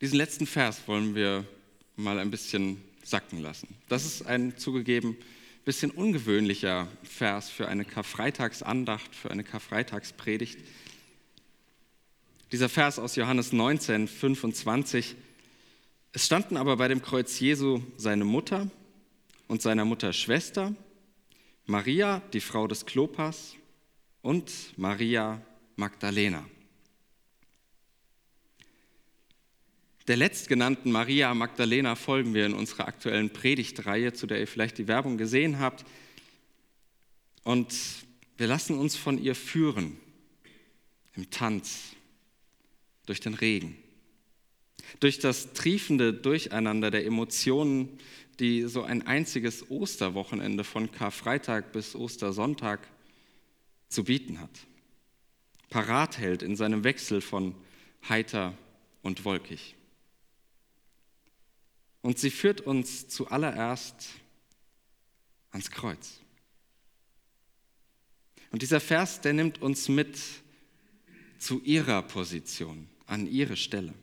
Diesen letzten Vers wollen wir mal ein bisschen sacken lassen. Das ist ein zugegeben bisschen ungewöhnlicher Vers für eine Karfreitagsandacht, für eine Karfreitagspredigt. Dieser Vers aus Johannes 19, 25. Es standen aber bei dem Kreuz Jesu seine Mutter und seiner Mutter Schwester, Maria, die Frau des Klopas, und Maria Magdalena. Der letztgenannten Maria Magdalena folgen wir in unserer aktuellen Predigtreihe, zu der ihr vielleicht die Werbung gesehen habt. Und wir lassen uns von ihr führen im Tanz, durch den Regen, durch das triefende Durcheinander der Emotionen, die so ein einziges Osterwochenende von Karfreitag bis Ostersonntag zu bieten hat. Parat hält in seinem Wechsel von heiter und wolkig. Und sie führt uns zuallererst ans Kreuz. Und dieser Vers, der nimmt uns mit zu ihrer Position, an ihre Stelle.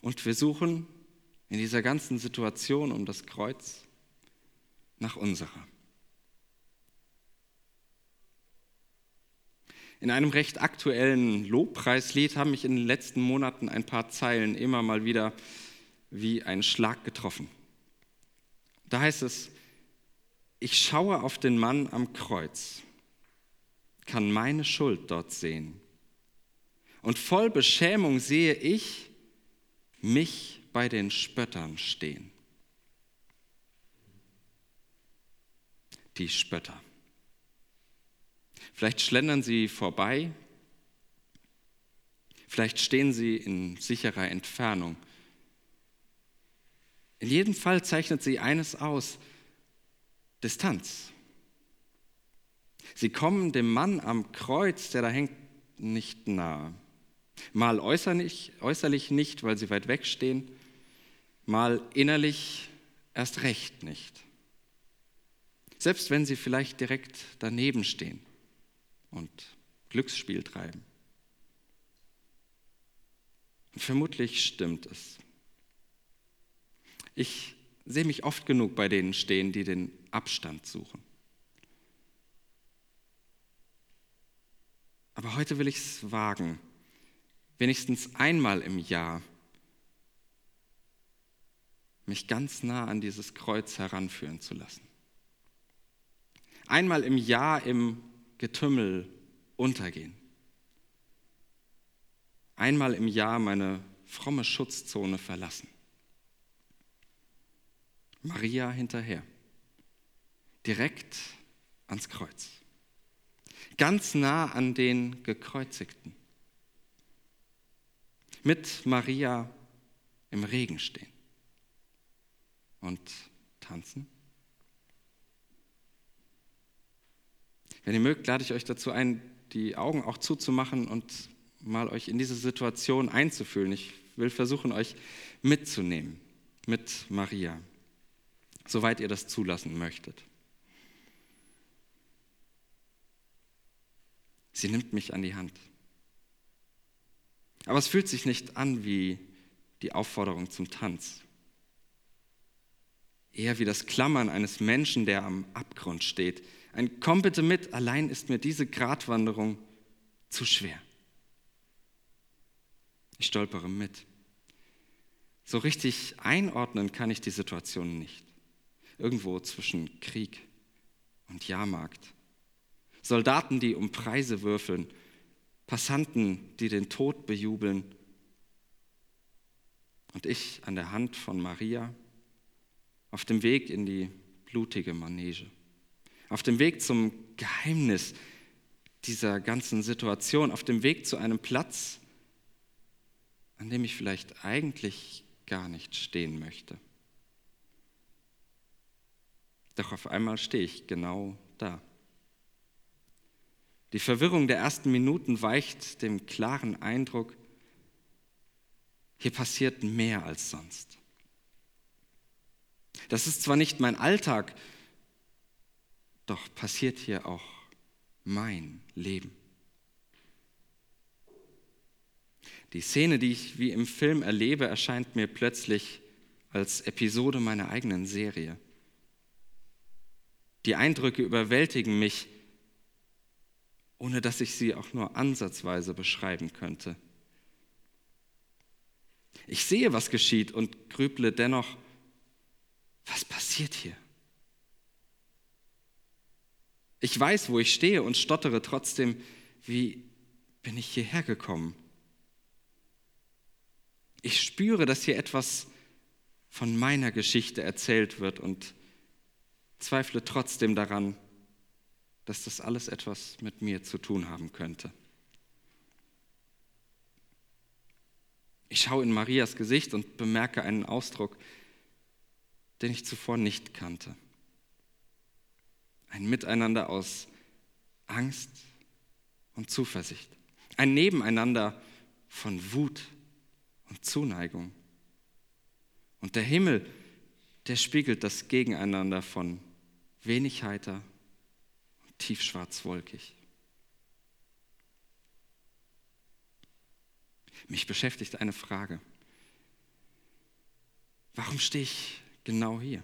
Und wir suchen in dieser ganzen Situation um das Kreuz nach unserer. In einem recht aktuellen Lobpreislied haben mich in den letzten Monaten ein paar Zeilen immer mal wieder wie ein Schlag getroffen. Da heißt es, ich schaue auf den Mann am Kreuz, kann meine Schuld dort sehen. Und voll Beschämung sehe ich mich bei den Spöttern stehen. Die Spötter. Vielleicht schlendern sie vorbei, vielleicht stehen sie in sicherer Entfernung in jedem Fall zeichnet sie eines aus, Distanz. Sie kommen dem Mann am Kreuz, der da hängt, nicht nahe. Mal äußerlich, äußerlich nicht, weil sie weit weg stehen, mal innerlich erst recht nicht. Selbst wenn sie vielleicht direkt daneben stehen und Glücksspiel treiben. Vermutlich stimmt es. Ich sehe mich oft genug bei denen stehen, die den Abstand suchen. Aber heute will ich es wagen, wenigstens einmal im Jahr mich ganz nah an dieses Kreuz heranführen zu lassen. Einmal im Jahr im Getümmel untergehen. Einmal im Jahr meine fromme Schutzzone verlassen. Maria hinterher. Direkt ans Kreuz. Ganz nah an den Gekreuzigten. Mit Maria im Regen stehen und tanzen. Wenn ihr mögt, lade ich euch dazu ein, die Augen auch zuzumachen und mal euch in diese Situation einzufühlen. Ich will versuchen, euch mitzunehmen mit Maria soweit ihr das zulassen möchtet. Sie nimmt mich an die Hand. Aber es fühlt sich nicht an wie die Aufforderung zum Tanz. Eher wie das Klammern eines Menschen, der am Abgrund steht. Ein Komm bitte mit, allein ist mir diese Gratwanderung zu schwer. Ich stolpere mit. So richtig einordnen kann ich die Situation nicht irgendwo zwischen Krieg und Jahrmarkt. Soldaten, die um Preise würfeln, Passanten, die den Tod bejubeln. Und ich an der Hand von Maria auf dem Weg in die blutige Manege, auf dem Weg zum Geheimnis dieser ganzen Situation, auf dem Weg zu einem Platz, an dem ich vielleicht eigentlich gar nicht stehen möchte. Doch auf einmal stehe ich genau da. Die Verwirrung der ersten Minuten weicht dem klaren Eindruck, hier passiert mehr als sonst. Das ist zwar nicht mein Alltag, doch passiert hier auch mein Leben. Die Szene, die ich wie im Film erlebe, erscheint mir plötzlich als Episode meiner eigenen Serie. Die Eindrücke überwältigen mich, ohne dass ich sie auch nur ansatzweise beschreiben könnte. Ich sehe, was geschieht und grüble dennoch, was passiert hier? Ich weiß, wo ich stehe und stottere trotzdem, wie bin ich hierher gekommen? Ich spüre, dass hier etwas von meiner Geschichte erzählt wird und zweifle trotzdem daran, dass das alles etwas mit mir zu tun haben könnte. Ich schaue in Marias Gesicht und bemerke einen Ausdruck, den ich zuvor nicht kannte. Ein Miteinander aus Angst und Zuversicht. Ein Nebeneinander von Wut und Zuneigung. Und der Himmel, der spiegelt das Gegeneinander von wenig heiter und tiefschwarzwolkig. Mich beschäftigt eine Frage. Warum stehe ich genau hier,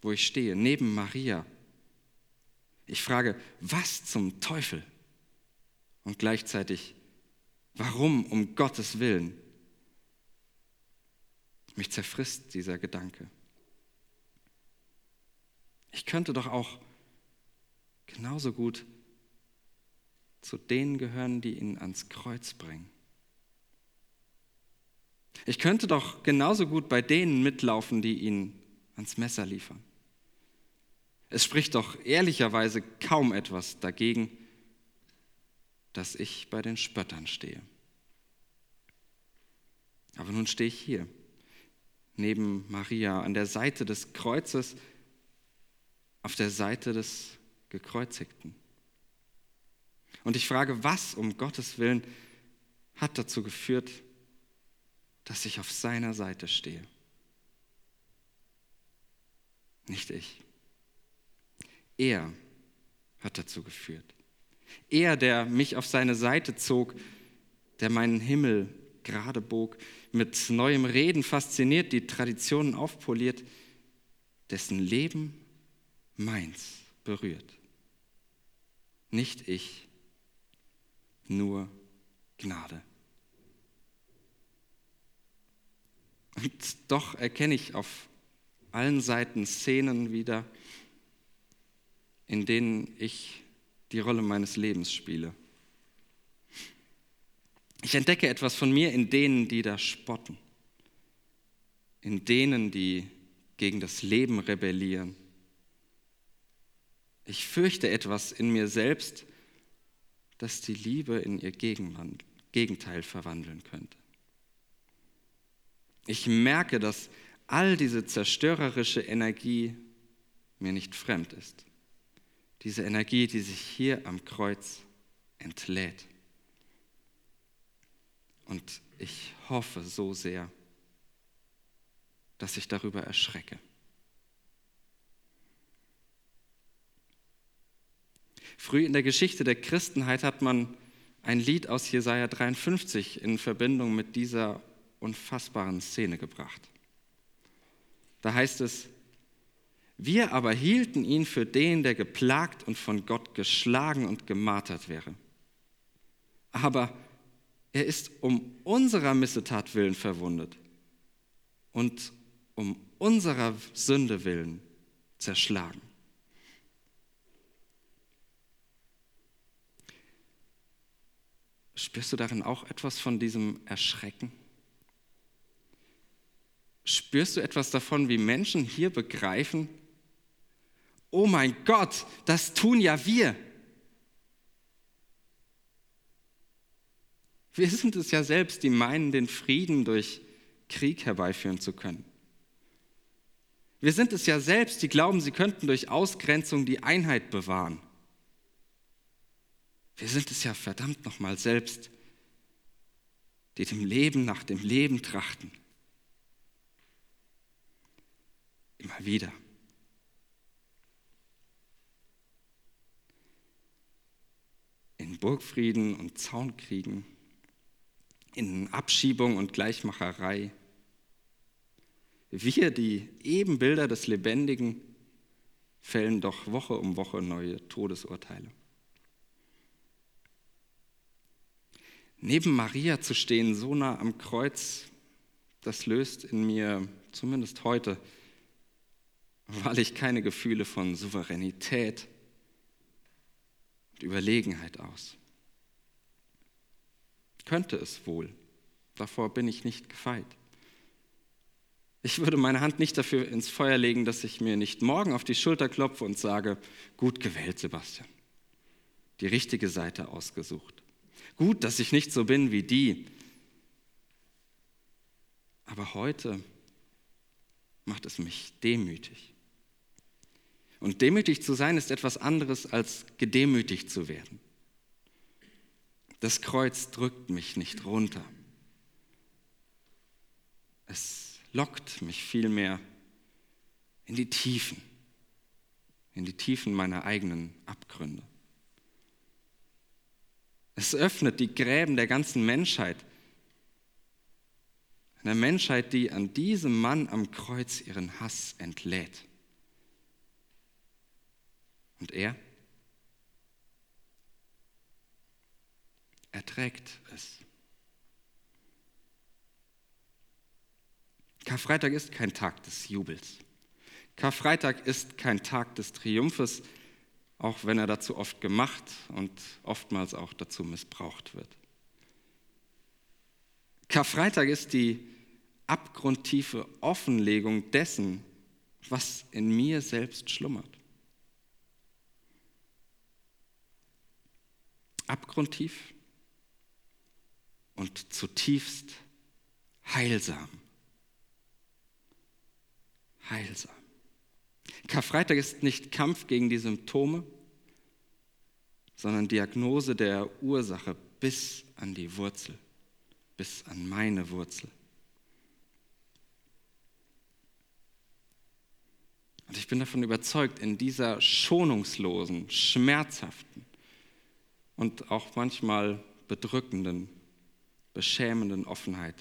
wo ich stehe, neben Maria? Ich frage, was zum Teufel? Und gleichzeitig, warum um Gottes Willen? Mich zerfrisst dieser Gedanke. Ich könnte doch auch genauso gut zu denen gehören, die ihn ans Kreuz bringen. Ich könnte doch genauso gut bei denen mitlaufen, die ihn ans Messer liefern. Es spricht doch ehrlicherweise kaum etwas dagegen, dass ich bei den Spöttern stehe. Aber nun stehe ich hier, neben Maria, an der Seite des Kreuzes, auf der Seite des Gekreuzigten. Und ich frage, was um Gottes Willen hat dazu geführt, dass ich auf seiner Seite stehe. Nicht ich. Er hat dazu geführt. Er, der mich auf seine Seite zog, der meinen Himmel gerade bog, mit neuem Reden fasziniert, die Traditionen aufpoliert, dessen Leben meins berührt. Nicht ich, nur Gnade. Und doch erkenne ich auf allen Seiten Szenen wieder, in denen ich die Rolle meines Lebens spiele. Ich entdecke etwas von mir in denen, die da spotten, in denen, die gegen das Leben rebellieren. Ich fürchte etwas in mir selbst, das die Liebe in ihr Gegenteil verwandeln könnte. Ich merke, dass all diese zerstörerische Energie mir nicht fremd ist. Diese Energie, die sich hier am Kreuz entlädt. Und ich hoffe so sehr, dass ich darüber erschrecke. Früh in der Geschichte der Christenheit hat man ein Lied aus Jesaja 53 in Verbindung mit dieser unfassbaren Szene gebracht. Da heißt es, wir aber hielten ihn für den, der geplagt und von Gott geschlagen und gemartert wäre. Aber er ist um unserer Missetat willen verwundet und um unserer Sünde willen zerschlagen. Spürst du darin auch etwas von diesem Erschrecken? Spürst du etwas davon, wie Menschen hier begreifen, oh mein Gott, das tun ja wir. Wir sind es ja selbst, die meinen, den Frieden durch Krieg herbeiführen zu können. Wir sind es ja selbst, die glauben, sie könnten durch Ausgrenzung die Einheit bewahren. Wir sind es ja verdammt nochmal selbst, die dem Leben nach dem Leben trachten. Immer wieder. In Burgfrieden und Zaunkriegen, in Abschiebung und Gleichmacherei. Wir, die Ebenbilder des Lebendigen, fällen doch Woche um Woche neue Todesurteile. Neben Maria zu stehen, so nah am Kreuz, das löst in mir, zumindest heute, wahrlich keine Gefühle von Souveränität und Überlegenheit aus. Könnte es wohl, davor bin ich nicht gefeit. Ich würde meine Hand nicht dafür ins Feuer legen, dass ich mir nicht morgen auf die Schulter klopfe und sage, gut gewählt, Sebastian, die richtige Seite ausgesucht. Gut, dass ich nicht so bin wie die. Aber heute macht es mich demütig. Und demütig zu sein ist etwas anderes als gedemütigt zu werden. Das Kreuz drückt mich nicht runter. Es lockt mich vielmehr in die Tiefen, in die Tiefen meiner eigenen Abgründe. Es öffnet die Gräben der ganzen Menschheit. Einer Menschheit, die an diesem Mann am Kreuz ihren Hass entlädt. Und er? Er trägt es. Karfreitag ist kein Tag des Jubels. Karfreitag ist kein Tag des Triumphes, auch wenn er dazu oft gemacht und oftmals auch dazu missbraucht wird. Karfreitag ist die abgrundtiefe Offenlegung dessen, was in mir selbst schlummert. Abgrundtief und zutiefst heilsam. Heilsam. Karfreitag ist nicht Kampf gegen die Symptome, sondern Diagnose der Ursache bis an die Wurzel, bis an meine Wurzel. Und ich bin davon überzeugt, in dieser schonungslosen, schmerzhaften und auch manchmal bedrückenden, beschämenden Offenheit,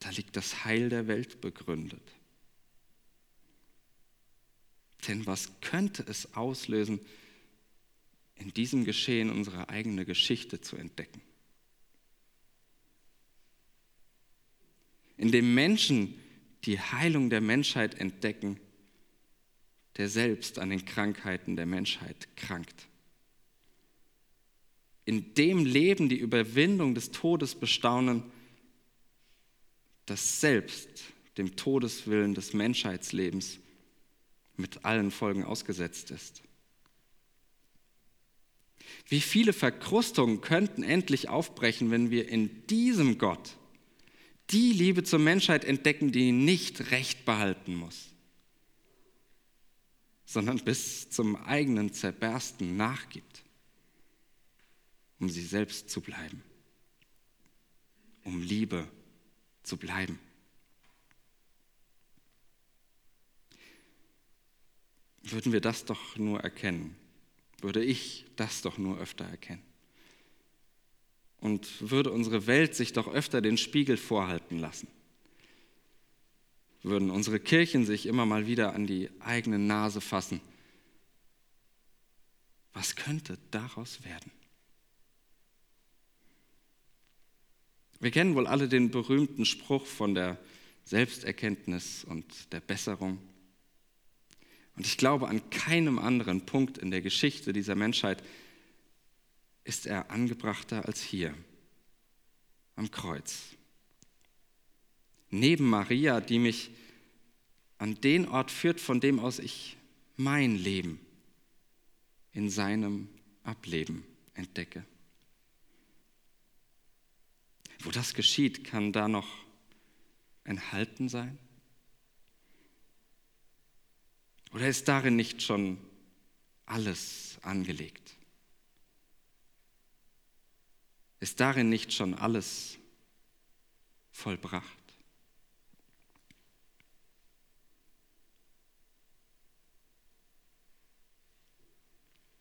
da liegt das Heil der Welt begründet. Denn was könnte es auslösen, in diesem Geschehen unsere eigene Geschichte zu entdecken? In dem Menschen die Heilung der Menschheit entdecken, der selbst an den Krankheiten der Menschheit krankt. In dem Leben die Überwindung des Todes bestaunen, das selbst dem Todeswillen des Menschheitslebens mit allen Folgen ausgesetzt ist. Wie viele Verkrustungen könnten endlich aufbrechen, wenn wir in diesem Gott die Liebe zur Menschheit entdecken, die nicht recht behalten muss, sondern bis zum eigenen Zerbersten nachgibt, um sie selbst zu bleiben, um Liebe zu bleiben. Würden wir das doch nur erkennen, würde ich das doch nur öfter erkennen. Und würde unsere Welt sich doch öfter den Spiegel vorhalten lassen. Würden unsere Kirchen sich immer mal wieder an die eigene Nase fassen. Was könnte daraus werden? Wir kennen wohl alle den berühmten Spruch von der Selbsterkenntnis und der Besserung. Und ich glaube, an keinem anderen Punkt in der Geschichte dieser Menschheit ist er angebrachter als hier, am Kreuz. Neben Maria, die mich an den Ort führt, von dem aus ich mein Leben in seinem Ableben entdecke. Wo das geschieht, kann da noch enthalten sein? Oder ist darin nicht schon alles angelegt? Ist darin nicht schon alles vollbracht?